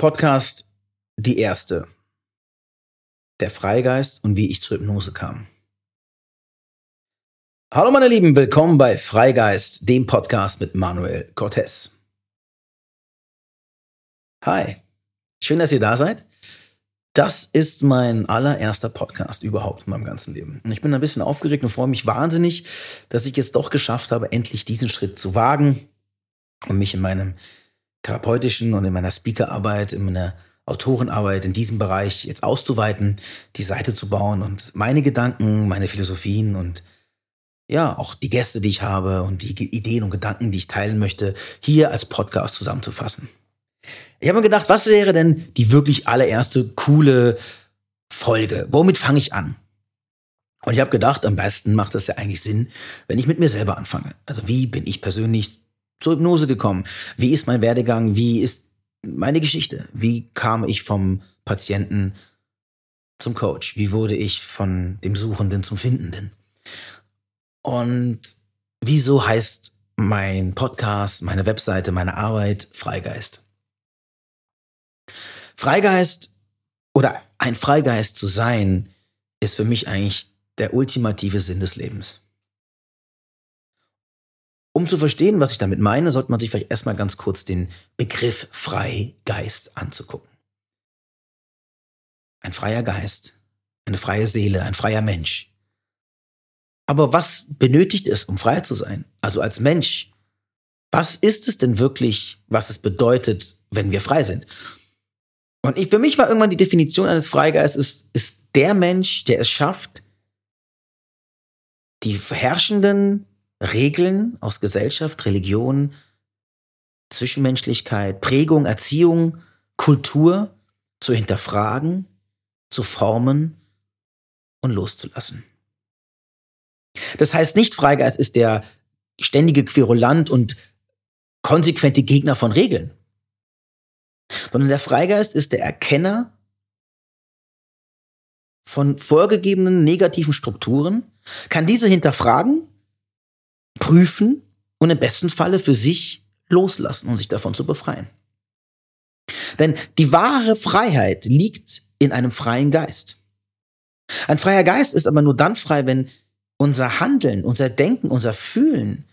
Podcast Die Erste. Der Freigeist und wie ich zur Hypnose kam. Hallo meine Lieben, willkommen bei Freigeist, dem Podcast mit Manuel Cortez. Hi, schön, dass ihr da seid. Das ist mein allererster Podcast überhaupt in meinem ganzen Leben. Und ich bin ein bisschen aufgeregt und freue mich wahnsinnig, dass ich es doch geschafft habe, endlich diesen Schritt zu wagen und mich in meinem therapeutischen und in meiner Speakerarbeit, in meiner Autorenarbeit in diesem Bereich jetzt auszuweiten, die Seite zu bauen und meine Gedanken, meine Philosophien und ja, auch die Gäste, die ich habe und die Ideen und Gedanken, die ich teilen möchte, hier als Podcast zusammenzufassen. Ich habe mir gedacht, was wäre denn die wirklich allererste coole Folge? Womit fange ich an? Und ich habe gedacht, am besten macht es ja eigentlich Sinn, wenn ich mit mir selber anfange. Also wie bin ich persönlich zur Hypnose gekommen? Wie ist mein Werdegang? Wie ist meine Geschichte? Wie kam ich vom Patienten zum Coach? Wie wurde ich von dem Suchenden zum Findenden? Und wieso heißt mein Podcast, meine Webseite, meine Arbeit Freigeist? Freigeist oder ein Freigeist zu sein, ist für mich eigentlich der ultimative Sinn des Lebens. Um zu verstehen, was ich damit meine, sollte man sich vielleicht erstmal ganz kurz den Begriff Freigeist anzugucken. Ein freier Geist, eine freie Seele, ein freier Mensch. Aber was benötigt es, um frei zu sein? Also als Mensch, was ist es denn wirklich, was es bedeutet, wenn wir frei sind? Und ich, für mich war irgendwann die Definition eines Freigeistes, ist der Mensch, der es schafft, die herrschenden Regeln aus Gesellschaft, Religion, Zwischenmenschlichkeit, Prägung, Erziehung, Kultur zu hinterfragen, zu formen und loszulassen. Das heißt nicht, Freigeist ist der ständige Querulant und konsequente Gegner von Regeln, sondern der Freigeist ist der Erkenner von vorgegebenen negativen Strukturen, kann diese hinterfragen prüfen und im besten Falle für sich loslassen und sich davon zu befreien. Denn die wahre Freiheit liegt in einem freien Geist. Ein freier Geist ist aber nur dann frei, wenn unser Handeln, unser Denken, unser Fühlen,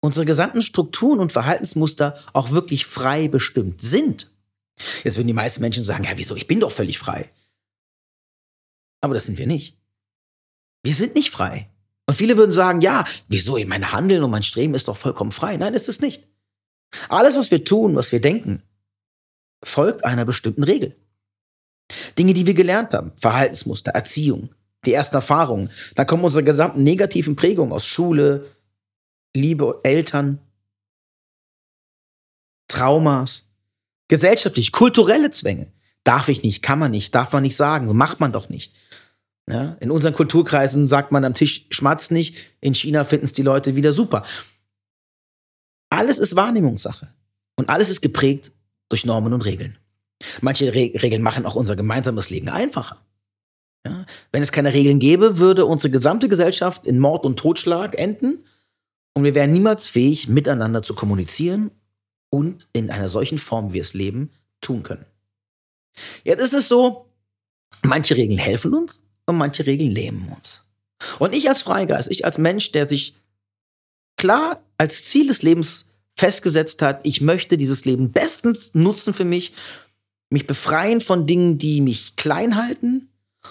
unsere gesamten Strukturen und Verhaltensmuster auch wirklich frei bestimmt sind. Jetzt würden die meisten Menschen sagen, ja, wieso, ich bin doch völlig frei. Aber das sind wir nicht. Wir sind nicht frei. Und viele würden sagen, ja, wieso, mein Handeln und mein Streben ist doch vollkommen frei. Nein, ist es nicht. Alles, was wir tun, was wir denken, folgt einer bestimmten Regel. Dinge, die wir gelernt haben, Verhaltensmuster, Erziehung, die ersten Erfahrungen, dann kommen unsere gesamten negativen Prägungen aus Schule, Liebe, Eltern, Traumas, gesellschaftlich, kulturelle Zwänge. Darf ich nicht, kann man nicht, darf man nicht sagen, macht man doch nicht. Ja, in unseren Kulturkreisen sagt man am Tisch schmatzt nicht, in China finden es die Leute wieder super. Alles ist Wahrnehmungssache und alles ist geprägt durch Normen und Regeln. Manche Re Regeln machen auch unser gemeinsames Leben einfacher. Ja, wenn es keine Regeln gäbe, würde unsere gesamte Gesellschaft in Mord und Totschlag enden und wir wären niemals fähig, miteinander zu kommunizieren und in einer solchen Form, wie wir es leben, tun können. Jetzt ist es so, manche Regeln helfen uns, und manche Regeln lähmen uns. Und ich als Freigeist, ich als Mensch, der sich klar als Ziel des Lebens festgesetzt hat, ich möchte dieses Leben bestens nutzen für mich, mich befreien von Dingen, die mich klein halten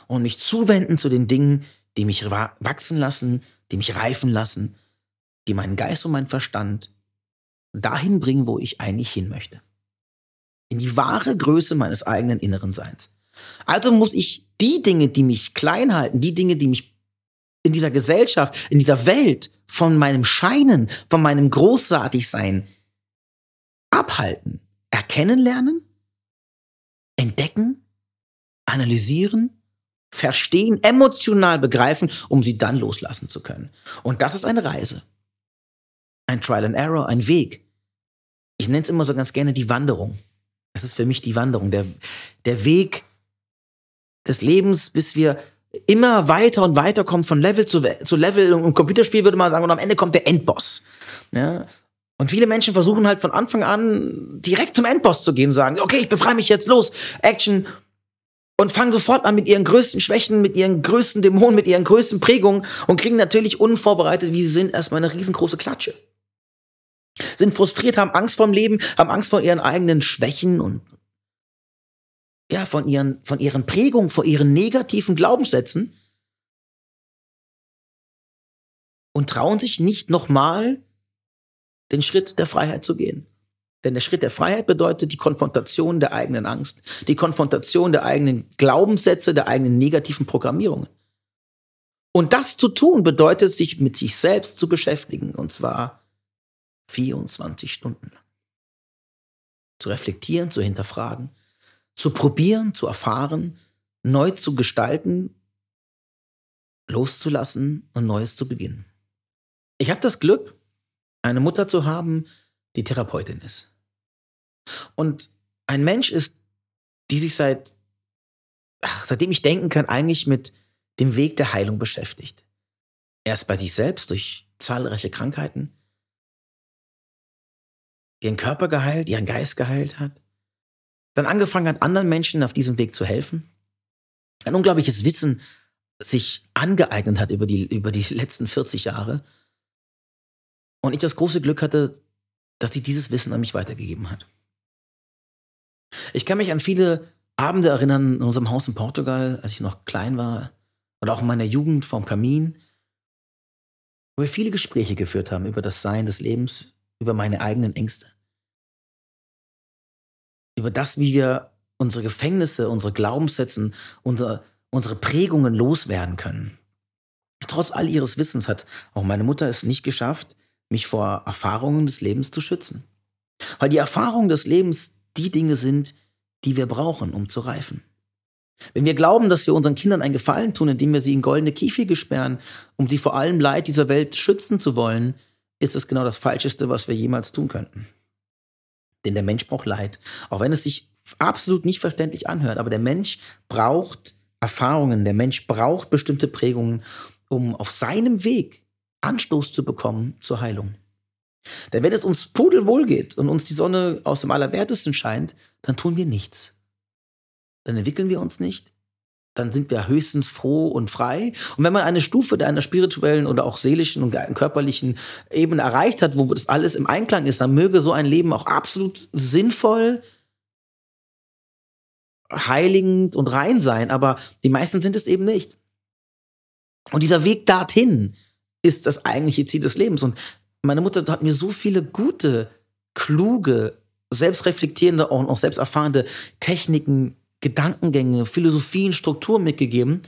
und mich zuwenden zu den Dingen, die mich wachsen lassen, die mich reifen lassen, die meinen Geist und meinen Verstand dahin bringen, wo ich eigentlich hin möchte. In die wahre Größe meines eigenen inneren Seins. Also muss ich die Dinge, die mich klein halten, die Dinge, die mich in dieser Gesellschaft, in dieser Welt von meinem Scheinen, von meinem Großartigsein abhalten, erkennen lernen, entdecken, analysieren, verstehen, emotional begreifen, um sie dann loslassen zu können. Und das ist eine Reise. Ein Trial and Error, ein Weg. Ich nenne es immer so ganz gerne die Wanderung. Es ist für mich die Wanderung, der, der Weg des Lebens, bis wir immer weiter und weiter kommen von Level zu, zu Level. Im Computerspiel würde man sagen, und am Ende kommt der Endboss. Ja? Und viele Menschen versuchen halt von Anfang an direkt zum Endboss zu gehen und sagen, okay, ich befreie mich jetzt, los, Action. Und fangen sofort an mit ihren größten Schwächen, mit ihren größten Dämonen, mit ihren größten Prägungen und kriegen natürlich unvorbereitet, wie sie sind, erstmal eine riesengroße Klatsche. Sind frustriert, haben Angst vorm Leben, haben Angst vor ihren eigenen Schwächen und ja, von ihren, von ihren Prägungen, vor ihren negativen Glaubenssätzen und trauen sich nicht nochmal den Schritt der Freiheit zu gehen. Denn der Schritt der Freiheit bedeutet die Konfrontation der eigenen Angst, die Konfrontation der eigenen Glaubenssätze, der eigenen negativen Programmierungen. Und das zu tun bedeutet, sich mit sich selbst zu beschäftigen, und zwar 24 Stunden lang. Zu reflektieren, zu hinterfragen, zu probieren, zu erfahren, neu zu gestalten, loszulassen und Neues zu beginnen. Ich habe das Glück, eine Mutter zu haben, die Therapeutin ist. Und ein Mensch ist, die sich seit, ach, seitdem ich denken kann, eigentlich mit dem Weg der Heilung beschäftigt. Erst bei sich selbst durch zahlreiche Krankheiten, ihren Körper geheilt, ihren Geist geheilt hat, dann angefangen hat, anderen Menschen auf diesem Weg zu helfen, ein unglaubliches Wissen sich angeeignet hat über die, über die letzten 40 Jahre. Und ich das große Glück hatte, dass sie dieses Wissen an mich weitergegeben hat. Ich kann mich an viele Abende erinnern in unserem Haus in Portugal, als ich noch klein war, oder auch in meiner Jugend vorm Kamin, wo wir viele Gespräche geführt haben über das Sein des Lebens, über meine eigenen Ängste, über das, wie wir unsere Gefängnisse, unsere Glaubenssätze, unsere, unsere Prägungen loswerden können. Trotz all ihres Wissens hat auch meine Mutter es nicht geschafft, mich vor Erfahrungen des Lebens zu schützen. Weil die Erfahrungen des Lebens die Dinge sind, die wir brauchen, um zu reifen. Wenn wir glauben, dass wir unseren Kindern einen Gefallen tun, indem wir sie in goldene Käfige sperren, um sie vor allem Leid dieser Welt schützen zu wollen, ist es genau das Falscheste, was wir jemals tun könnten. Denn der Mensch braucht Leid. Auch wenn es sich absolut nicht verständlich anhört, aber der Mensch braucht Erfahrungen, der Mensch braucht bestimmte Prägungen, um auf seinem Weg Anstoß zu bekommen zur Heilung. Denn wenn es uns pudelwohl geht und uns die Sonne aus dem Allerwertesten scheint, dann tun wir nichts. Dann entwickeln wir uns nicht. Dann sind wir höchstens froh und frei. Und wenn man eine Stufe der einer spirituellen oder auch seelischen und körperlichen Ebene erreicht hat, wo das alles im Einklang ist, dann möge so ein Leben auch absolut sinnvoll, heiligend und rein sein. Aber die meisten sind es eben nicht. Und dieser Weg dorthin, ist das eigentliche Ziel des Lebens. Und meine Mutter hat mir so viele gute, kluge, selbstreflektierende und auch selbsterfahrende Techniken, Gedankengänge, Philosophien, Strukturen mitgegeben,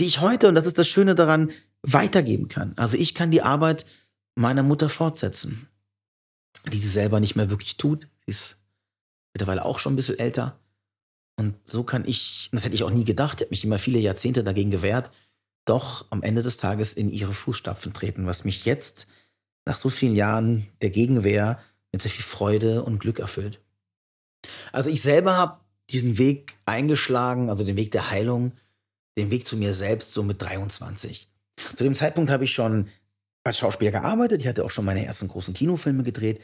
die ich heute, und das ist das Schöne daran, weitergeben kann. Also ich kann die Arbeit meiner Mutter fortsetzen, die sie selber nicht mehr wirklich tut. Sie ist mittlerweile auch schon ein bisschen älter. Und so kann ich, das hätte ich auch nie gedacht, ich habe mich immer viele Jahrzehnte dagegen gewehrt, doch am Ende des Tages in ihre Fußstapfen treten, was mich jetzt nach so vielen Jahren der Gegenwehr mit sehr viel Freude und Glück erfüllt. Also ich selber habe diesen Weg eingeschlagen, also den Weg der Heilung, den Weg zu mir selbst so mit 23. Zu dem Zeitpunkt habe ich schon als Schauspieler gearbeitet, ich hatte auch schon meine ersten großen Kinofilme gedreht,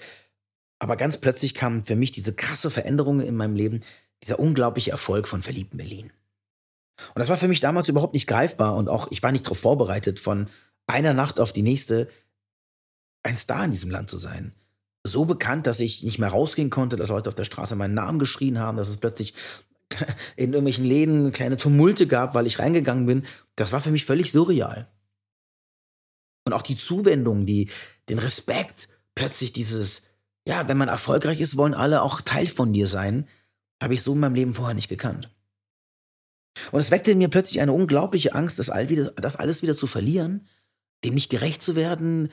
aber ganz plötzlich kam für mich diese krasse Veränderung in meinem Leben, dieser unglaubliche Erfolg von Verliebten Berlin. Und das war für mich damals überhaupt nicht greifbar und auch ich war nicht darauf vorbereitet, von einer Nacht auf die nächste ein Star in diesem Land zu sein. So bekannt, dass ich nicht mehr rausgehen konnte, dass Leute auf der Straße meinen Namen geschrien haben, dass es plötzlich in irgendwelchen Läden kleine Tumulte gab, weil ich reingegangen bin. Das war für mich völlig surreal. Und auch die Zuwendung, die, den Respekt, plötzlich dieses, ja, wenn man erfolgreich ist, wollen alle auch Teil von dir sein, habe ich so in meinem Leben vorher nicht gekannt. Und es weckte in mir plötzlich eine unglaubliche Angst, das, all wieder, das alles wieder zu verlieren, dem nicht gerecht zu werden,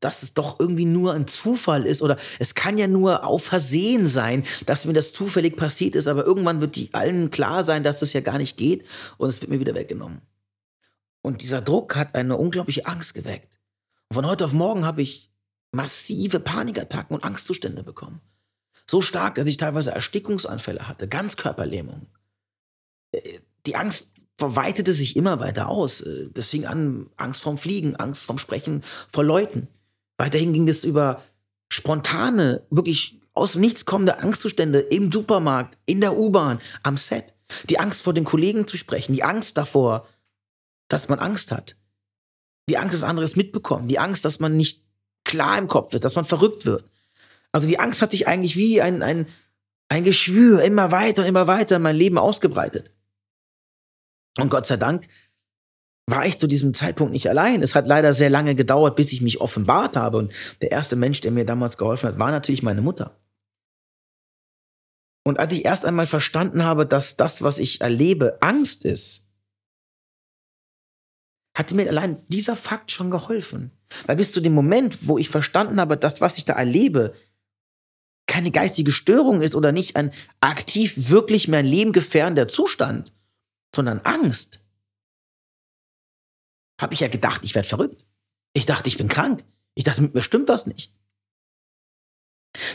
dass es doch irgendwie nur ein Zufall ist oder es kann ja nur auf Versehen sein, dass mir das zufällig passiert ist, aber irgendwann wird die allen klar sein, dass das ja gar nicht geht und es wird mir wieder weggenommen. Und dieser Druck hat eine unglaubliche Angst geweckt. Und von heute auf morgen habe ich massive Panikattacken und Angstzustände bekommen. So stark, dass ich teilweise Erstickungsanfälle hatte, Ganzkörperlähmung. Äh, die Angst verweitete sich immer weiter aus. Äh, das fing an, Angst vorm Fliegen, Angst vorm Sprechen vor Leuten. Weiterhin ging es über spontane, wirklich aus Nichts kommende Angstzustände im Supermarkt, in der U-Bahn, am Set. Die Angst vor den Kollegen zu sprechen, die Angst davor, dass man Angst hat. Die Angst, dass anderes mitbekommen, die Angst, dass man nicht klar im Kopf wird, dass man verrückt wird. Also die Angst hat sich eigentlich wie ein, ein, ein Geschwür immer weiter und immer weiter in mein Leben ausgebreitet. Und Gott sei Dank war ich zu diesem Zeitpunkt nicht allein. Es hat leider sehr lange gedauert, bis ich mich offenbart habe. Und der erste Mensch, der mir damals geholfen hat, war natürlich meine Mutter. Und als ich erst einmal verstanden habe, dass das, was ich erlebe, Angst ist, hatte mir allein dieser Fakt schon geholfen. Weil bis zu dem Moment, wo ich verstanden habe, dass was ich da erlebe, keine geistige Störung ist oder nicht ein aktiv wirklich mein Leben gefährdender Zustand, sondern Angst, habe ich ja gedacht, ich werde verrückt. Ich dachte, ich bin krank. Ich dachte, mit mir stimmt was nicht.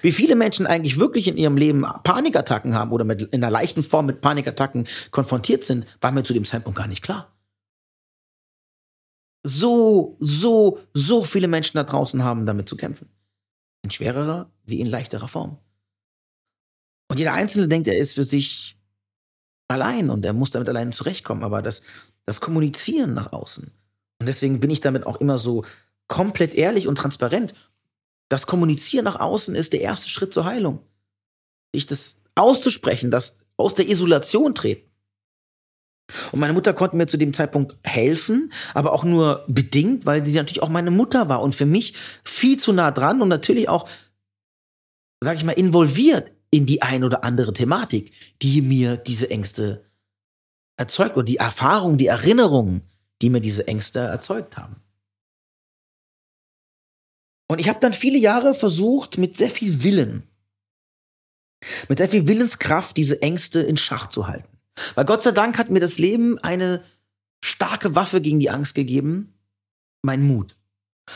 Wie viele Menschen eigentlich wirklich in ihrem Leben Panikattacken haben oder mit, in einer leichten Form mit Panikattacken konfrontiert sind, war mir zu dem Zeitpunkt gar nicht klar. So, so, so viele Menschen da draußen haben damit zu kämpfen. In schwererer wie in leichterer Form. Und jeder Einzelne denkt, er ist für sich allein und er muss damit allein zurechtkommen. Aber das, das Kommunizieren nach außen, und deswegen bin ich damit auch immer so komplett ehrlich und transparent. Das Kommunizieren nach außen ist der erste Schritt zur Heilung. Ich das auszusprechen, das aus der Isolation treten. Und meine Mutter konnte mir zu dem Zeitpunkt helfen, aber auch nur bedingt, weil sie natürlich auch meine Mutter war und für mich viel zu nah dran und natürlich auch, sag ich mal, involviert in die ein oder andere Thematik, die mir diese Ängste erzeugt oder die Erfahrung, die Erinnerungen, die mir diese Ängste erzeugt haben. Und ich habe dann viele Jahre versucht, mit sehr viel Willen, mit sehr viel Willenskraft diese Ängste in Schach zu halten. Weil Gott sei Dank hat mir das Leben eine starke Waffe gegen die Angst gegeben, mein Mut.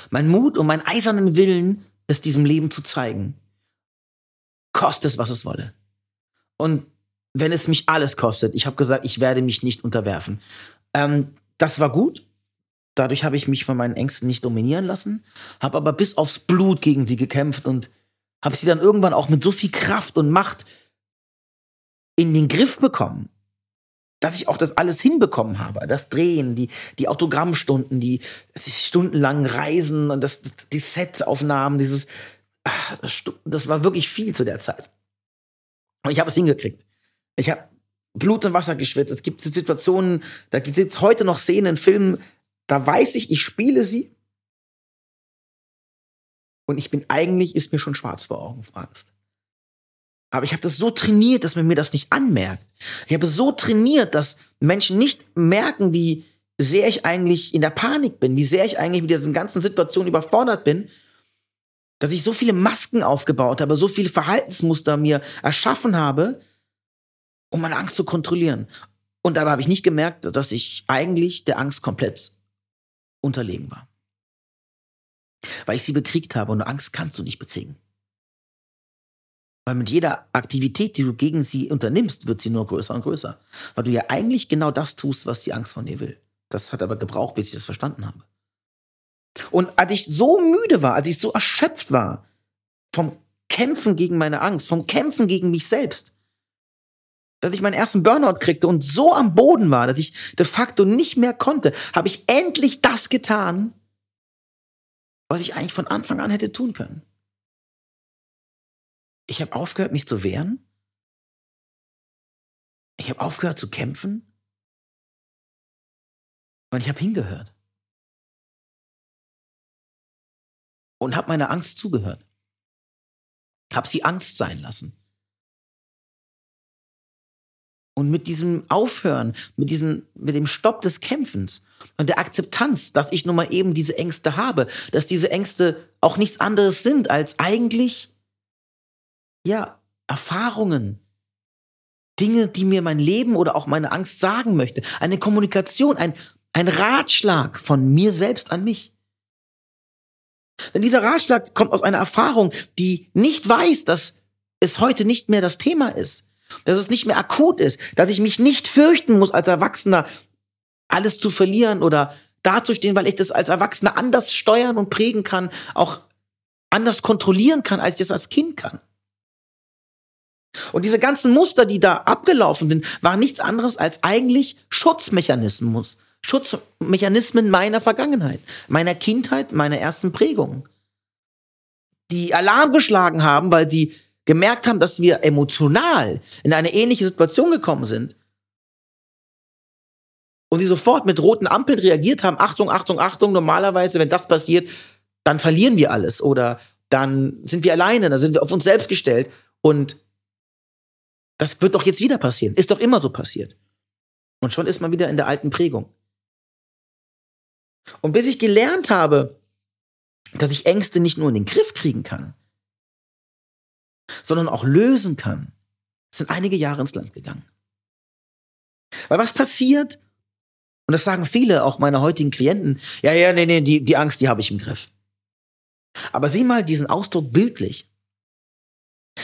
Mein Mut und mein eisernen Willen, es diesem Leben zu zeigen. Koste es, was es wolle. Und wenn es mich alles kostet, ich habe gesagt, ich werde mich nicht unterwerfen. Ähm, das war gut. Dadurch habe ich mich von meinen Ängsten nicht dominieren lassen, habe aber bis aufs Blut gegen sie gekämpft und habe sie dann irgendwann auch mit so viel Kraft und Macht in den Griff bekommen, dass ich auch das alles hinbekommen habe. Das Drehen, die, die Autogrammstunden, die stundenlangen Reisen und das, die Setaufnahmen, dieses, ah, das war wirklich viel zu der Zeit. Und ich habe es hingekriegt. Ich habe Blut und Wasser geschwitzt. Es gibt Situationen, da gibt es heute noch Szenen in Filmen, da weiß ich, ich spiele sie. Und ich bin eigentlich, ist mir schon schwarz vor Augen vor Angst. Aber ich habe das so trainiert, dass man mir das nicht anmerkt. Ich habe so trainiert, dass Menschen nicht merken, wie sehr ich eigentlich in der Panik bin, wie sehr ich eigentlich mit diesen ganzen Situationen überfordert bin, dass ich so viele Masken aufgebaut habe, so viele Verhaltensmuster mir erschaffen habe, um meine Angst zu kontrollieren. Und dabei habe ich nicht gemerkt, dass ich eigentlich der Angst komplett unterlegen war. Weil ich sie bekriegt habe und Angst kannst du nicht bekriegen. Weil mit jeder Aktivität, die du gegen sie unternimmst, wird sie nur größer und größer. Weil du ja eigentlich genau das tust, was die Angst von dir will. Das hat aber gebraucht, bis ich das verstanden habe. Und als ich so müde war, als ich so erschöpft war vom Kämpfen gegen meine Angst, vom Kämpfen gegen mich selbst, dass ich meinen ersten Burnout kriegte und so am Boden war, dass ich de facto nicht mehr konnte, habe ich endlich das getan, was ich eigentlich von Anfang an hätte tun können. Ich habe aufgehört, mich zu wehren. Ich habe aufgehört zu kämpfen. Und ich habe hingehört. Und habe meiner Angst zugehört. Habe sie Angst sein lassen. Und mit diesem Aufhören, mit diesem, mit dem Stopp des Kämpfens und der Akzeptanz, dass ich nun mal eben diese Ängste habe, dass diese Ängste auch nichts anderes sind als eigentlich, ja, Erfahrungen, Dinge, die mir mein Leben oder auch meine Angst sagen möchte, eine Kommunikation, ein, ein Ratschlag von mir selbst an mich. Denn dieser Ratschlag kommt aus einer Erfahrung, die nicht weiß, dass es heute nicht mehr das Thema ist, dass es nicht mehr akut ist, dass ich mich nicht fürchten muss, als Erwachsener alles zu verlieren oder dazustehen, weil ich das als Erwachsener anders steuern und prägen kann, auch anders kontrollieren kann, als ich das als Kind kann. Und diese ganzen Muster, die da abgelaufen sind, waren nichts anderes als eigentlich Schutzmechanismus. Schutzmechanismen meiner Vergangenheit, meiner Kindheit, meiner ersten Prägung. Die Alarm geschlagen haben, weil sie gemerkt haben, dass wir emotional in eine ähnliche Situation gekommen sind. Und sie sofort mit roten Ampeln reagiert haben, Achtung, Achtung, Achtung, normalerweise, wenn das passiert, dann verlieren wir alles oder dann sind wir alleine, dann sind wir auf uns selbst gestellt und das wird doch jetzt wieder passieren. Ist doch immer so passiert. Und schon ist man wieder in der alten Prägung. Und bis ich gelernt habe, dass ich Ängste nicht nur in den Griff kriegen kann, sondern auch lösen kann, sind einige Jahre ins Land gegangen. Weil was passiert, und das sagen viele, auch meine heutigen Klienten, ja, ja, nee, nee, die, die Angst, die habe ich im Griff. Aber sieh mal diesen Ausdruck bildlich.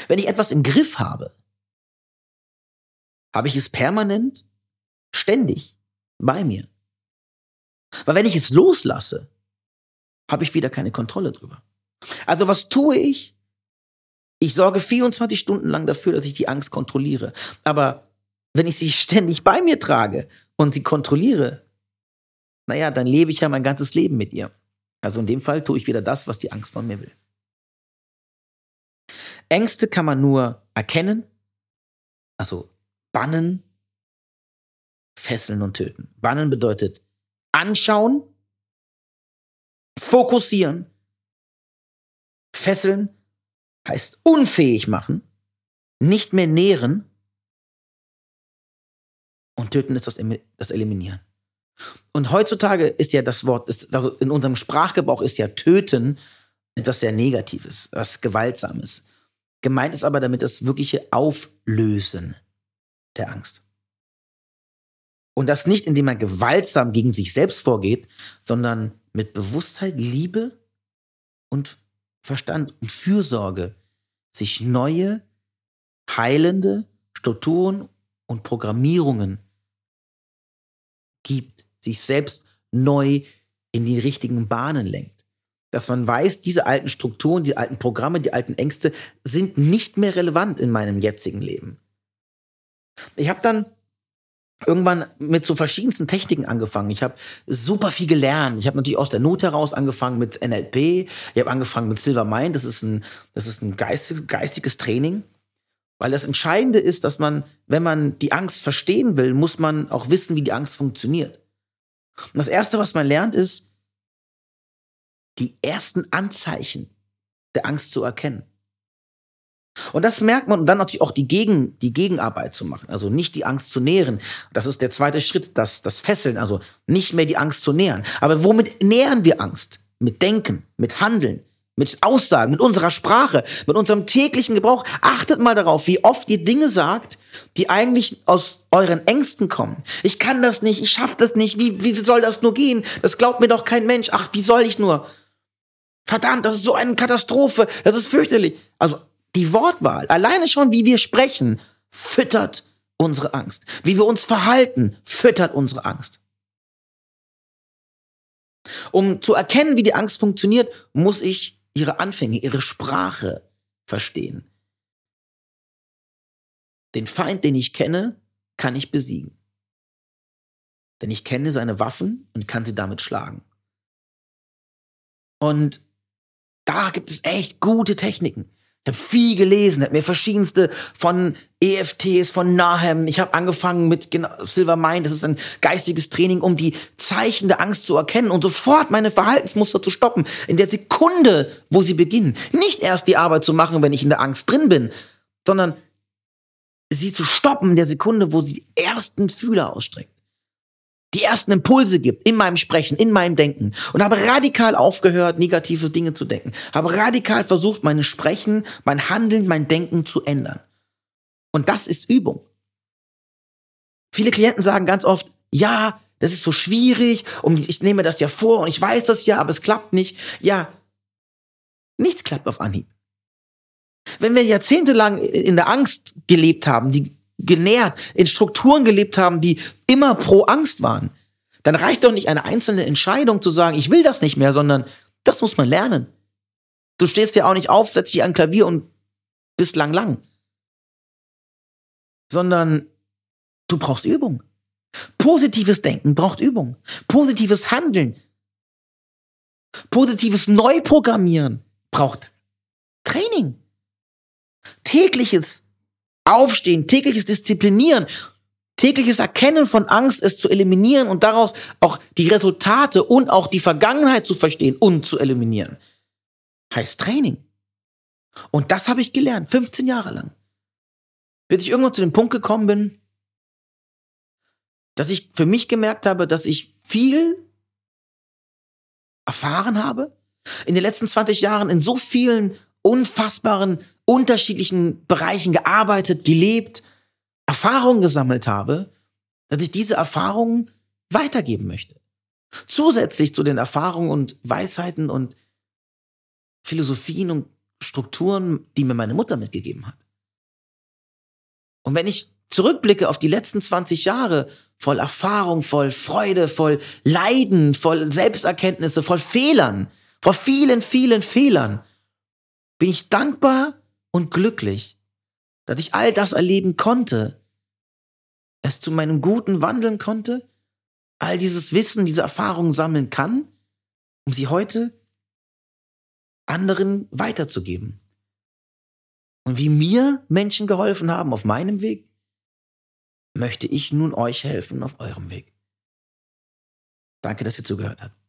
Wenn ich etwas im Griff habe, habe ich es permanent, ständig bei mir. Weil wenn ich es loslasse, habe ich wieder keine Kontrolle drüber. Also was tue ich? Ich sorge 24 Stunden lang dafür, dass ich die Angst kontrolliere. Aber wenn ich sie ständig bei mir trage und sie kontrolliere, naja, dann lebe ich ja mein ganzes Leben mit ihr. Also in dem Fall tue ich wieder das, was die Angst von mir will. Ängste kann man nur erkennen, also bannen, fesseln und töten. Bannen bedeutet anschauen, fokussieren, fesseln heißt unfähig machen, nicht mehr nähren und töten ist das, das Eliminieren. Und heutzutage ist ja das Wort, ist, also in unserem Sprachgebrauch ist ja töten etwas sehr Negatives, was Gewaltsames. Gemeint ist aber damit das wirkliche Auflösen der Angst. Und das nicht, indem man gewaltsam gegen sich selbst vorgeht, sondern mit Bewusstheit, Liebe und Verstand und Fürsorge sich neue, heilende Strukturen und Programmierungen gibt, sich selbst neu in die richtigen Bahnen lenkt. Dass man weiß, diese alten Strukturen, die alten Programme, die alten Ängste sind nicht mehr relevant in meinem jetzigen Leben. Ich habe dann irgendwann mit so verschiedensten Techniken angefangen. Ich habe super viel gelernt. Ich habe natürlich aus der Not heraus angefangen mit NLP. Ich habe angefangen mit Silver Mind. Das ist ein, das ist ein geistig, geistiges Training. Weil das Entscheidende ist, dass man, wenn man die Angst verstehen will, muss man auch wissen, wie die Angst funktioniert. Und das Erste, was man lernt, ist, die ersten Anzeichen der Angst zu erkennen. Und das merkt man und dann natürlich auch die, Gegen, die Gegenarbeit zu machen. Also nicht die Angst zu nähren. Das ist der zweite Schritt, das, das Fesseln. Also nicht mehr die Angst zu nähern. Aber womit nähren wir Angst? Mit Denken, mit Handeln, mit Aussagen, mit unserer Sprache, mit unserem täglichen Gebrauch. Achtet mal darauf, wie oft ihr Dinge sagt, die eigentlich aus euren Ängsten kommen. Ich kann das nicht, ich schaffe das nicht, wie, wie soll das nur gehen? Das glaubt mir doch kein Mensch. Ach, wie soll ich nur? Verdammt, das ist so eine Katastrophe, das ist fürchterlich. Also die Wortwahl, alleine schon, wie wir sprechen, füttert unsere Angst. Wie wir uns verhalten, füttert unsere Angst. Um zu erkennen, wie die Angst funktioniert, muss ich ihre Anfänge, ihre Sprache verstehen. Den Feind, den ich kenne, kann ich besiegen. Denn ich kenne seine Waffen und kann sie damit schlagen. Und da gibt es echt gute Techniken. Ich habe viel gelesen, habe mir verschiedenste von EFTs, von Nahem. Ich habe angefangen mit Silver Mind, das ist ein geistiges Training, um die Zeichen der Angst zu erkennen und sofort meine Verhaltensmuster zu stoppen. In der Sekunde, wo sie beginnen. Nicht erst die Arbeit zu machen, wenn ich in der Angst drin bin, sondern sie zu stoppen in der Sekunde, wo sie die ersten Fühler ausstreckt die ersten Impulse gibt in meinem Sprechen, in meinem Denken und habe radikal aufgehört, negative Dinge zu denken. Habe radikal versucht, mein Sprechen, mein Handeln, mein Denken zu ändern. Und das ist Übung. Viele Klienten sagen ganz oft, ja, das ist so schwierig und ich nehme das ja vor und ich weiß das ja, aber es klappt nicht. Ja, nichts klappt auf Anhieb. Wenn wir jahrzehntelang in der Angst gelebt haben, die genährt, in Strukturen gelebt haben, die immer pro Angst waren, dann reicht doch nicht eine einzelne Entscheidung zu sagen, ich will das nicht mehr, sondern das muss man lernen. Du stehst ja auch nicht auf, setzt dich an Klavier und bist lang lang. Sondern du brauchst Übung. Positives Denken braucht Übung. Positives Handeln. Positives Neuprogrammieren braucht Training. Tägliches Aufstehen, tägliches Disziplinieren, tägliches Erkennen von Angst, es zu eliminieren und daraus auch die Resultate und auch die Vergangenheit zu verstehen und zu eliminieren, heißt Training. Und das habe ich gelernt, 15 Jahre lang. Bis ich irgendwann zu dem Punkt gekommen bin, dass ich für mich gemerkt habe, dass ich viel erfahren habe, in den letzten 20 Jahren in so vielen unfassbaren, unterschiedlichen Bereichen gearbeitet, gelebt, Erfahrungen gesammelt habe, dass ich diese Erfahrungen weitergeben möchte. Zusätzlich zu den Erfahrungen und Weisheiten und Philosophien und Strukturen, die mir meine Mutter mitgegeben hat. Und wenn ich zurückblicke auf die letzten 20 Jahre voll Erfahrung, voll Freude, voll Leiden, voll Selbsterkenntnisse, voll Fehlern, vor vielen, vielen Fehlern, bin ich dankbar und glücklich, dass ich all das erleben konnte, es zu meinem Guten wandeln konnte, all dieses Wissen, diese Erfahrungen sammeln kann, um sie heute anderen weiterzugeben. Und wie mir Menschen geholfen haben auf meinem Weg, möchte ich nun euch helfen auf eurem Weg. Danke, dass ihr zugehört habt.